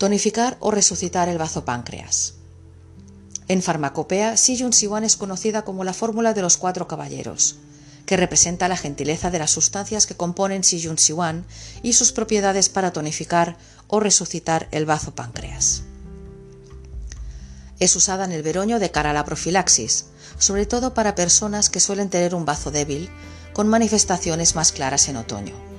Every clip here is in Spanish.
Tonificar o resucitar el bazo páncreas. En farmacopea, Si Yun Siwan es conocida como la fórmula de los cuatro caballeros, que representa la gentileza de las sustancias que componen Si Yun Siwan y sus propiedades para tonificar o resucitar el bazo páncreas. Es usada en el veroño de cara a la profilaxis, sobre todo para personas que suelen tener un bazo débil, con manifestaciones más claras en otoño.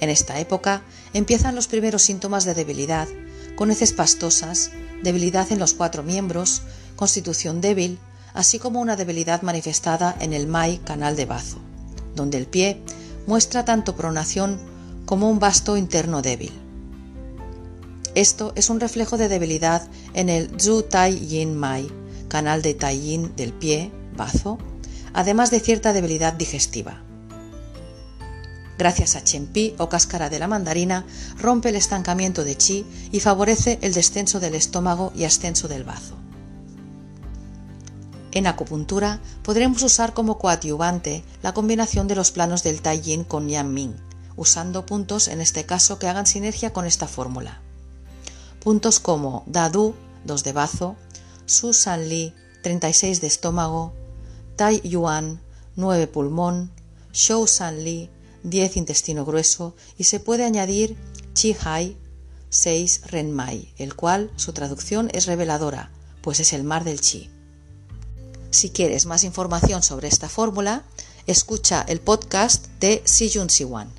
En esta época empiezan los primeros síntomas de debilidad, con heces pastosas, debilidad en los cuatro miembros, constitución débil, así como una debilidad manifestada en el MAI canal de bazo, donde el pie muestra tanto pronación como un vasto interno débil. Esto es un reflejo de debilidad en el Zhu Tai Yin Mai, canal de Tai Yin del pie, bazo, además de cierta debilidad digestiva. Gracias a Pi o cáscara de la mandarina, rompe el estancamiento de chi y favorece el descenso del estómago y ascenso del bazo. En acupuntura podremos usar como coadyuvante la combinación de los planos del Tai Yin con Yang Ming, usando puntos en este caso que hagan sinergia con esta fórmula. Puntos como Dadu, 2 de bazo, Su San Li, 36 de estómago, Tai Yuan, 9 pulmón, Shou San Li, 10 intestino grueso y se puede añadir Chi Hai, 6 Ren Mai, el cual su traducción es reveladora, pues es el mar del chi. Si quieres más información sobre esta fórmula, escucha el podcast de Si Jun Siwan.